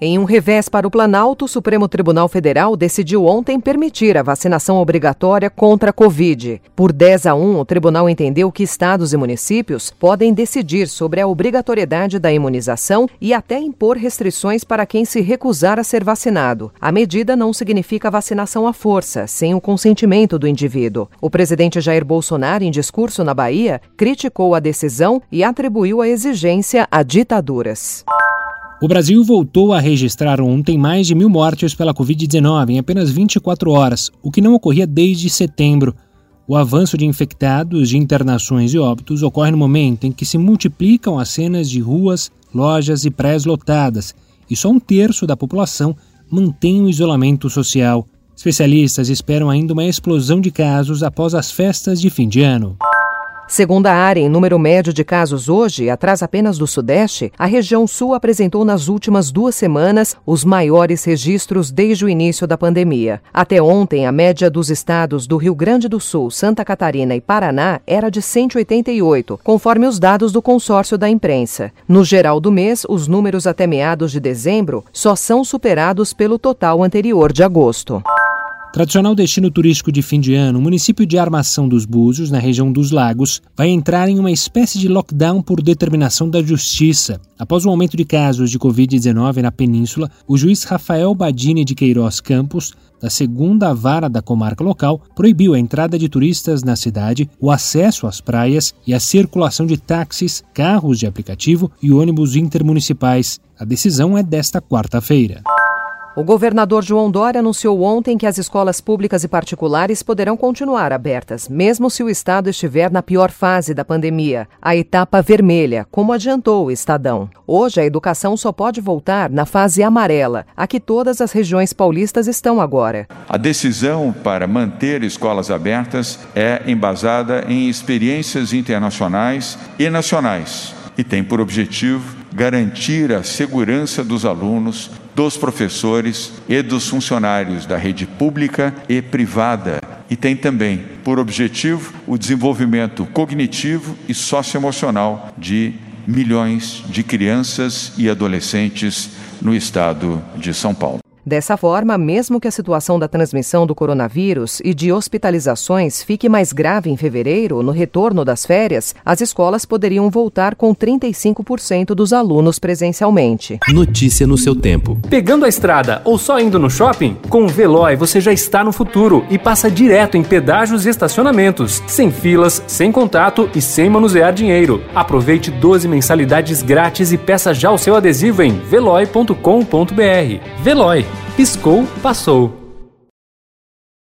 Em um revés para o Planalto, o Supremo Tribunal Federal decidiu ontem permitir a vacinação obrigatória contra a Covid. Por 10 a 1, o tribunal entendeu que estados e municípios podem decidir sobre a obrigatoriedade da imunização e até impor restrições para quem se recusar a ser vacinado. A medida não significa vacinação à força, sem o consentimento do indivíduo. O presidente Jair Bolsonaro, em discurso na Bahia, criticou a decisão e atribuiu a exigência a ditaduras. O Brasil voltou a registrar ontem mais de mil mortes pela Covid-19 em apenas 24 horas, o que não ocorria desde setembro. O avanço de infectados, de internações e óbitos ocorre no momento em que se multiplicam as cenas de ruas, lojas e prés lotadas, e só um terço da população mantém o isolamento social. Especialistas esperam ainda uma explosão de casos após as festas de fim de ano. Segundo a área em número médio de casos hoje, atrás apenas do Sudeste, a região Sul apresentou nas últimas duas semanas os maiores registros desde o início da pandemia. Até ontem, a média dos estados do Rio Grande do Sul, Santa Catarina e Paraná era de 188, conforme os dados do consórcio da imprensa. No geral do mês, os números até meados de dezembro só são superados pelo total anterior de agosto. Tradicional destino turístico de fim de ano, o município de Armação dos Búzios, na região dos Lagos, vai entrar em uma espécie de lockdown por determinação da Justiça. Após o aumento de casos de Covid-19 na península, o juiz Rafael Badini de Queiroz Campos, da segunda vara da comarca local, proibiu a entrada de turistas na cidade, o acesso às praias e a circulação de táxis, carros de aplicativo e ônibus intermunicipais. A decisão é desta quarta-feira. O governador João Dória anunciou ontem que as escolas públicas e particulares poderão continuar abertas, mesmo se o estado estiver na pior fase da pandemia, a etapa vermelha, como adiantou o Estadão. Hoje, a educação só pode voltar na fase amarela, a que todas as regiões paulistas estão agora. A decisão para manter escolas abertas é embasada em experiências internacionais e nacionais e tem por objetivo garantir a segurança dos alunos, dos professores e dos funcionários da rede pública e privada. E tem também por objetivo o desenvolvimento cognitivo e socioemocional de milhões de crianças e adolescentes no estado de São Paulo. Dessa forma, mesmo que a situação da transmissão do coronavírus e de hospitalizações fique mais grave em fevereiro, no retorno das férias, as escolas poderiam voltar com 35% dos alunos presencialmente. Notícia no seu tempo. Pegando a estrada ou só indo no shopping? Com o Veloy você já está no futuro e passa direto em pedágios e estacionamentos, sem filas, sem contato e sem manusear dinheiro. Aproveite 12 mensalidades grátis e peça já o seu adesivo em veloy.com.br. Veloy Piscou, passou.